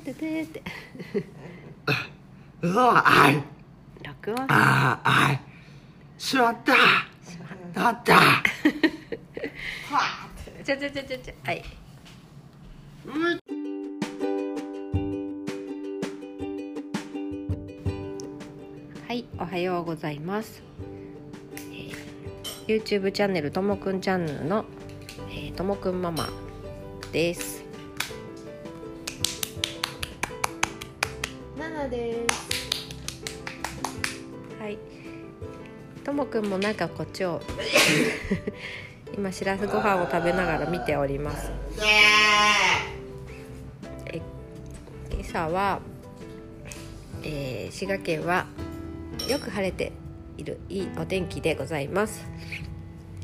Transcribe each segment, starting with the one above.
てててて うわあい。録音ああい。しまった。だった。ちょちょちょちょちょはい。はいおはようございます、えー YouTube チャンネルともくんチャンネルのえーともくんママですナです。はい。ともくんもなんかこっちを 今しらすご飯を食べながら見ております。え今朝は、えー滋賀県はよく晴れているいいお天気でございます、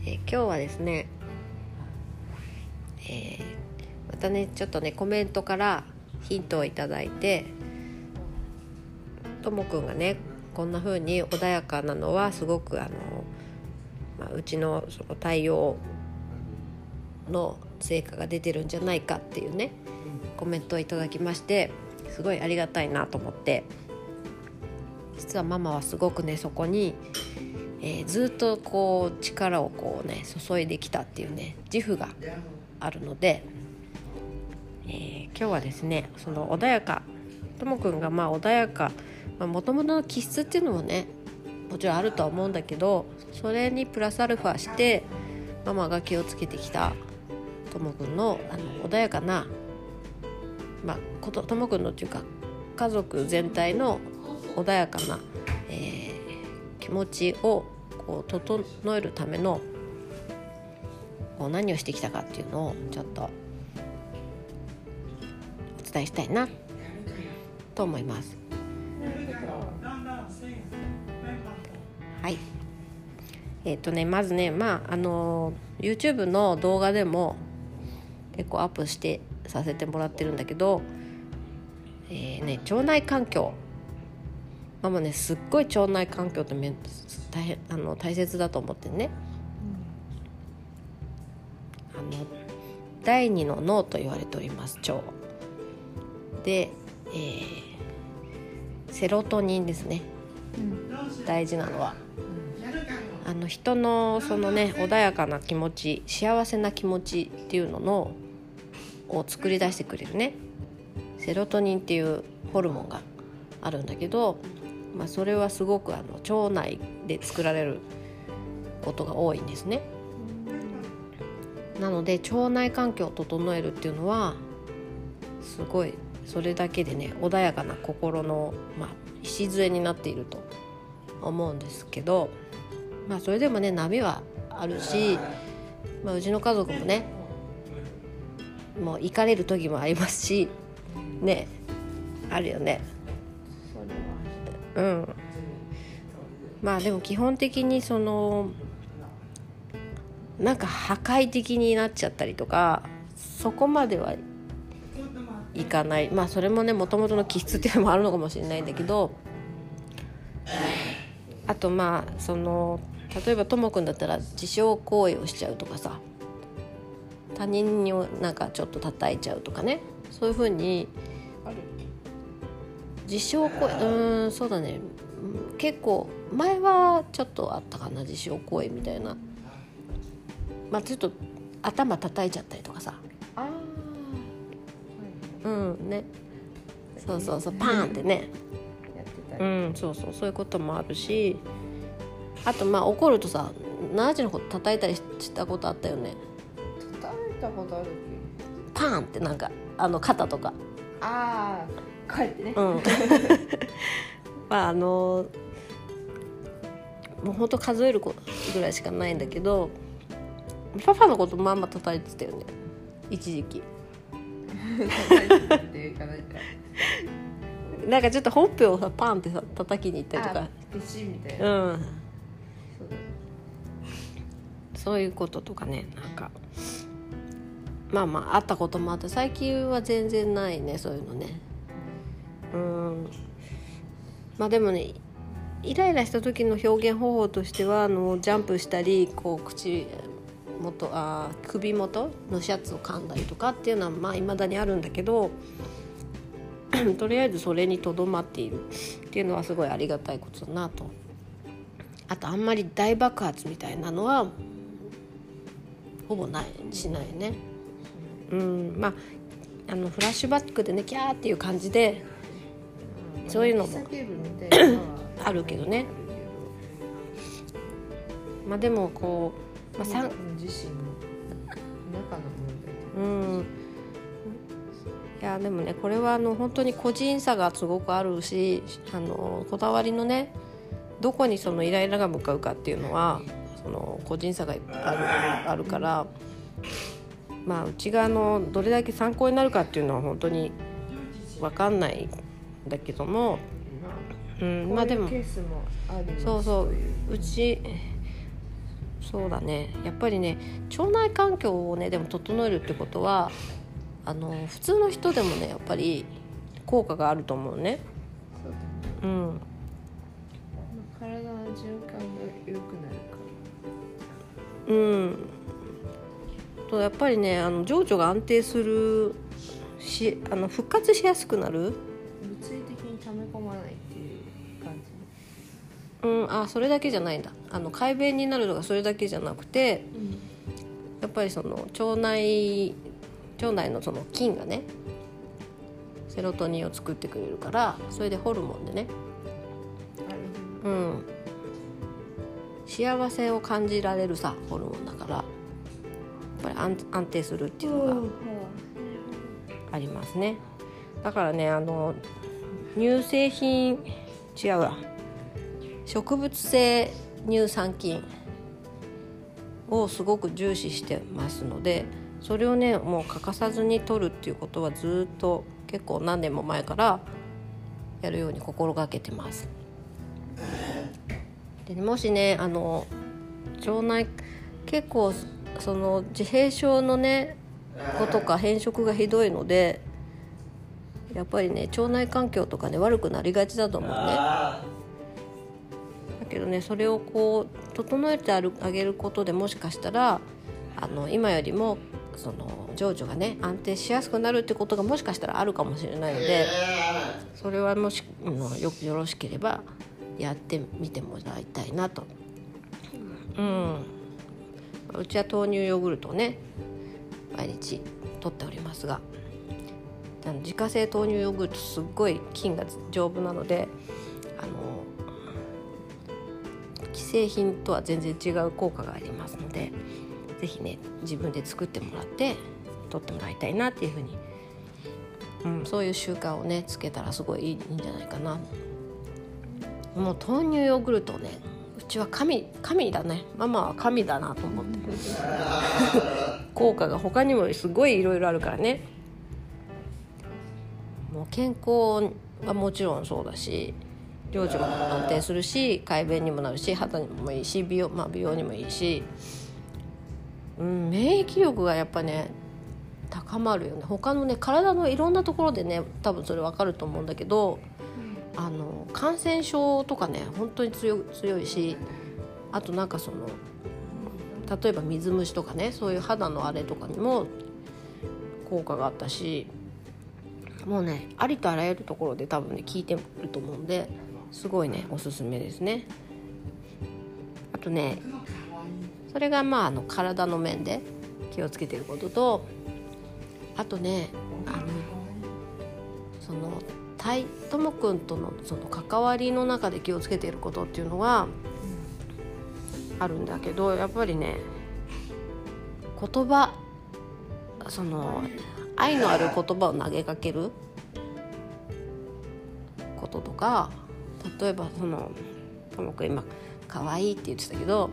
えー今日はですね、えーまたねちょっとねコメントからヒントをいただいてともくんがねこんな風に穏やかなのはすごくあの、まあ、うちのその対応の成果が出てるんじゃないかっていうねコメントをいただきましてすごいありがたいなと思って実はママはすごくねそこに、えーずっとこう力をこうね注いできたっていうね自負があるので、えー今日はですねその穏やかともくんがまあ穏やかもともとの気質っていうのもねもちろんあるとは思うんだけどそれにプラスアルファしてママが気をつけてきたともくんのあの穏やかなまあことともくんのっていうか家族全体の穏やかな、えー気持ちをこう整えるためのこう何をしてきたかっていうのをちょっとお伝えしたいなと思います。はい。えっ、とねまずねまああの YouTube の動画でも結構アップしてさせてもらってるんだけど、えーね腸内環境。ママねすっごい腸内環境ってめ大変あの大切だと思ってね、あの第二の脳と言われております腸。で、えーセロトニンですね、大事なのは。あの人のそのね穏やかな気持ち幸せな気持ちっていうののを作り出してくれるね。セロトニンっていうホルモンがあるんだけど、まあ、それはすごくあの腸内で作られることが多いんですね。なので腸内環境を整えるっていうのはすごいそれだけでね穏やかな心の、まあ、礎になっていると思うんですけど、まあ、それでもね波はあるし、まあ、うちの家族もねもう行かれる時もありますしねあるよね。うんまあでも基本的にそのなんか破壊的になっちゃったりとかそこまではいかない。まあそれもねもともとの気質っていうのもあるのかもしれないんだけどあとまあその例えばともくんだったら自傷行為をしちゃうとかさ他人になんかちょっと叩いちゃうとかね。そういうふうに自傷行為うんそうだね。結構前はちょっとあったかな自傷行為みたいな。まあちょっと頭叩いちゃったりとかさ。うんね。そうそうそうパーンってね。あやってたり、うんそうそうそういうこともあるし。あとまあ怒るとさナジのこと叩いたりしたことあったよね。叩いたことあるっパーンってなんかあの肩とか。けああこうやってね、うん。まああのもうほんと数えるぐらいしかないんだけどパパのことまんま叩いてたよね。一時期 なんかちょっとほっぺをさパンってさ叩きに行ったりとか。あペチみたいな、うん。そうだそういうこととかねなんか。まあまああったこともあって最近は全然ないねそういうのね。うん。まあでもねイライラした時の表現方法としてはあのジャンプしたりこう口元あ首元のシャツを噛んだりとかっていうのはまあ未だにあるんだけど とりあえずそれにとどまっているっていうのはすごいありがたいことだなと。あとあんまり大爆発みたいなのはほぼないしないね。うんまああのフラッシュバックでねキャーっていう感じでそういうのもあるけどね。まあでもこう、まあ、自身の中の問題うん。いやでもねこれはあの本当に個人差がすごくあるしあのこだわりのねどこにそのイライラが向かうかっていうのはその個人差があるあるからまあうちがあのどれだけ参考になるかっていうのは本当に分かんないんだけども、うん、まあでも。そうそう。うちそうだね。やっぱりね腸内環境をねでも整えるってことはあの普通の人でもねやっぱり効果があると思うね。そうだね。うん、まあ体の循環が良くなるかうん、とやっぱりねあの情緒が安定するしあの復活しやすくなる、物理うん、あそれだけじゃないんだ。あの快便になるのがそれだけじゃなくてやっぱりその腸内腸内のその菌がねセロトニンを作ってくれるからそれでホルモンでね、うん、幸せを感じられるさホルモンだからやっぱり安安定するっていうのがありますね。だからねあの乳製品違うわ植物性乳酸菌をすごく重視してますのでそれをねもう欠かさずに取るっていうことはずっと結構何年も前からやるように心がけてます。でもしねあの腸内結構その自閉症のね子とか変色がひどいのでやっぱりね腸内環境とかね悪くなりがちだと思うね。だけどねそれをこう整えてあるあげることでもしかしたらあの今よりもその情緒がね安定しやすくなるってことがもしかしたらあるかもしれないのでそれはもしよよろしければやってみてもらいたいなと。うん、うちは豆乳ヨーグルトをね毎日取っておりますが自家製豆乳ヨーグルトすっごい菌が丈夫なので製品とは全然違う効果がありますので是非ね自分で作ってもらって取ってもらいたいなっていうふうに、うん、そういう習慣をねつけたらすごいいいんじゃないかな。もう豆乳ヨーグルトねうちは神神だね。ママは神だなと思って。効果が他にもすごいいろいろあるからね。もう健康はもちろんそうだし領地も安定するし快便にもなるし肌にもいいし美容,、まあ、美容にもいいし、うん、免疫力がやっぱね高まるよね。他のね体のいろんなところでね多分それ分かると思うんだけどあの感染症とかね本当に強い強いしあとなんかその例えば水虫とかねそういう肌のあれとかにも効果があったしもうねありとあらゆるところで多分ね効いてると思うんですごいねおすすめですね。あとねそれがまああの体の面で気をつけてることとあとねあのそのたいともくんとのその関わりの中で気をつけていることっていうのがあるんだけどやっぱりね言葉その愛のある言葉を投げかけることとか例えばそのともくん今「可愛いって言ってたけど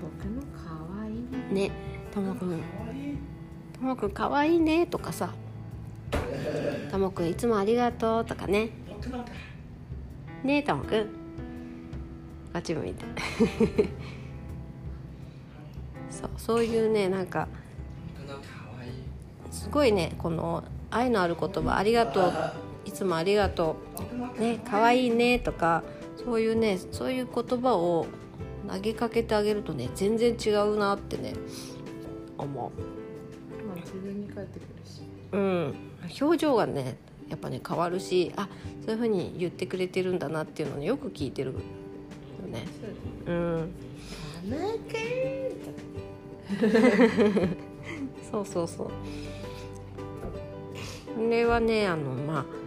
僕の可愛いね。ともくん「ともくん可愛いね」とかさ「ともくんいつもありがとう」とかね「ねえともくん」あっち向いて。そうそういうねなんかすごいねこの愛のある言葉「ありがとう」「いつもありがとう」ね「かわいいね」とかそういうねそういう言葉を投げかけてあげるとね全然違うなってね思まあ自分に返ってくるし。ううん。表情がねやっぱね変わるしあそういうふうに言ってくれてるんだなっていうのをよく聞いてるよね。うん。そうそうそう。これはねあのまあ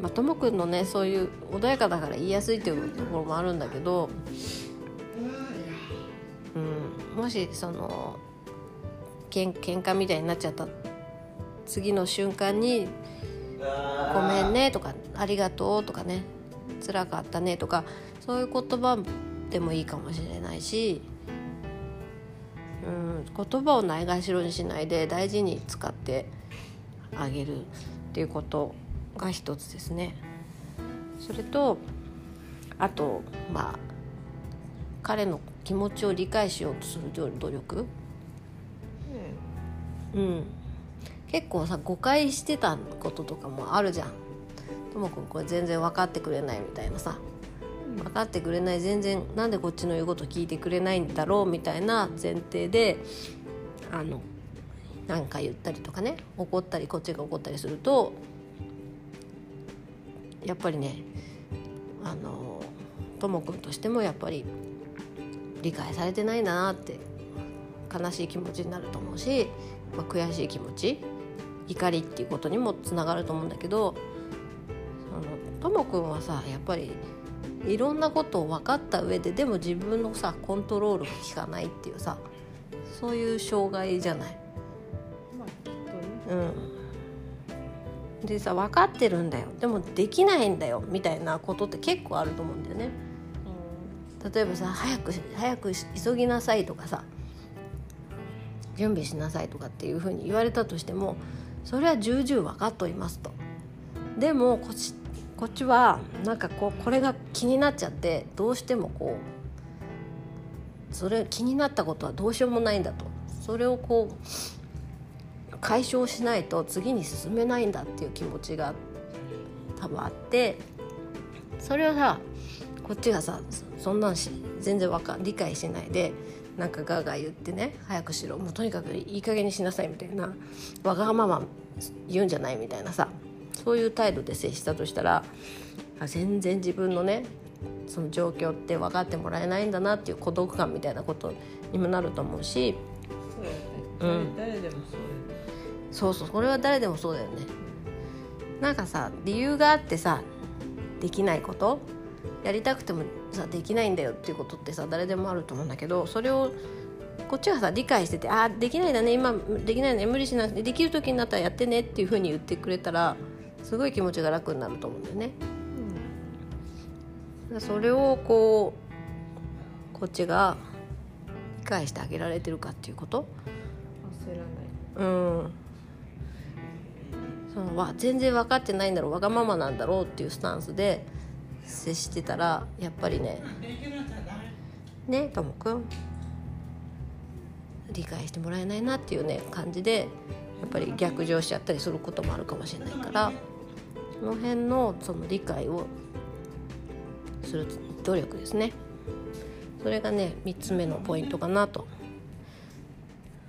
まあともくんのねそういう穏やかだから言いやすいっていうところもあるんだけど、うん、もしそのけん喧嘩みたいになっちゃった次の瞬間に「ごめんね」とか「ありがとう」とかね「辛かったね」とかそういう言葉でもいいかもしれないし、うん、言葉をないがしろにしないで大事に使ってあげるっていうことが一つですね。それとあとまあ彼の気持ちを理解しようとする努力、うん、結構さ誤解してたこととかもあるじゃん。ともくんこれ全然分かってくれないみたいなさ。分かってくれない全然なんでこっちの言うこと聞いてくれないんだろうみたいな前提であの何か言ったりとかね怒ったりこっちが怒ったりするとやっぱりねあのともくんとしてもやっぱり理解されてないなって悲しい気持ちになると思うし、まあ、悔しい気持ち怒りっていうことにもつながると思うんだけどそのともくんはさやっぱりいろんなことを分かった上ででも自分のさコントロールが効かないっていうさそういう障害じゃない？まあきっとねうん、でさ分かってるんだよでもできないんだよみたいなことって結構あると思うんだよね。例えばさ早く早く急ぎなさいとかさ準備しなさいとかっていうふうに言われたとしてもそれは重々分かっておりますと。でもこっちこっちはなんかこうこれが気になっちゃってどうしてもこうそれ気になったことはどうしようもないんだとそれをこう解消しないと次に進めないんだっていう気持ちが多分あってそれをさこっちがさそんなんし全然わか理解しないでなんかガーガー言ってね早くしろもうとにかくいい加減にしなさいみたいなわがまま言うんじゃないみたいなさそういう態度で接したとしたらあ全然自分のねその状況って分かってもらえないんだなっていう孤独感みたいなことにもなると思うしそうね、うん。誰誰でもそうそうそうこれは誰でもそうだよね。なんかさ理由があってさできないことやりたくてもさできないんだよっていうことってさ誰でもあると思うんだけどそれをこっちはさ理解してて「あーできないんだね今できないね無理しなくてできる時になったらやってね」っていうふうに言ってくれたらすごい気持ちが楽になると思うんだよね。それをこうこっちが理解してあげられてるかっていうこと？焦らない。うんそのわ全然分かってないんだろうわがままなんだろうっていうスタンスで接してたらやっぱりねねともくん理解してもらえないなっていうね感じでやっぱり逆上しちゃったりすることもあるかもしれないからその辺のその理解をする努力ですね。それがね3つ目のポイントかなと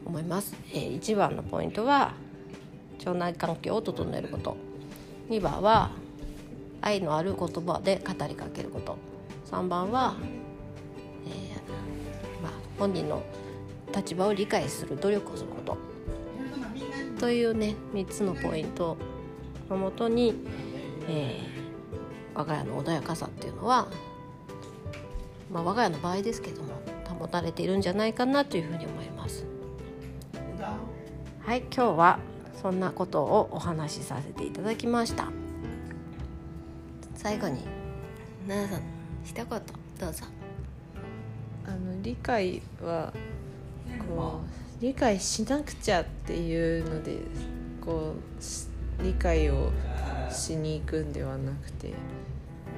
思います、えー、1番のポイントは腸内環境を整えること。2番は愛のある言葉で語りかけること。3番は、えーまあ、本人の立場を理解する努力をすること。というね3つのポイント。のもとに、えー、我が家の穏やかさっていうのは、まあ、我が家の場合ですけども保たれているんじゃないかなというふうに思います。はい今日はそんなことをお話しさせていただきました。最後に奈々さん一言どうぞ。あの理解はこう理解しなくちゃっていうのでこうし理解をしに行くんではなくて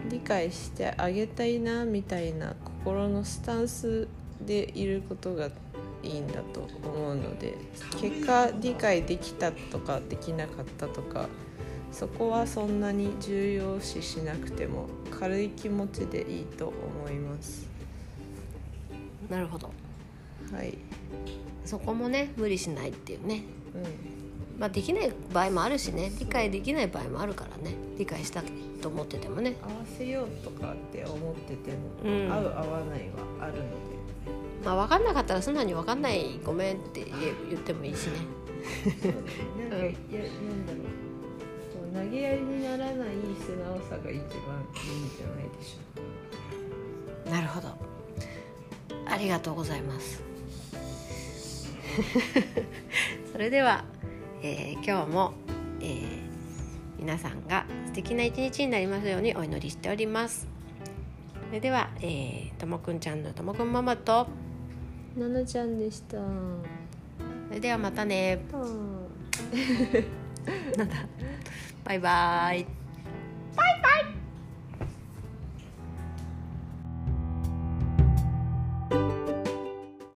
理解してあげたいなみたいな心のスタンスでいることがいいんだと思うので結果理解できたとかできなかったとかそこはそんなに重要視しなくても軽い気持ちでいいと思います。なるほど。はい、そこもね無理しないっていうね。うん。まあ、できない場合もあるしね。理解できない場合もあるからね。理解したと思っててもね。合わせようとかって思ってても、うん。合う合わないはあるのでまあ分かんなかったら素直に分かんないごめんって言ってもいいしね。なんか、いやなんだろう投げやりにならない素直さが一番いいんじゃないでしょうか。なるほど。ありがとうございます。それでは、えー今日も、えー皆さんが素敵な一日になりますようにお祈りしております。それでは、えーともくんちゃんのともくんママとななちゃんでした。それではまたね。なんだ。バイバイ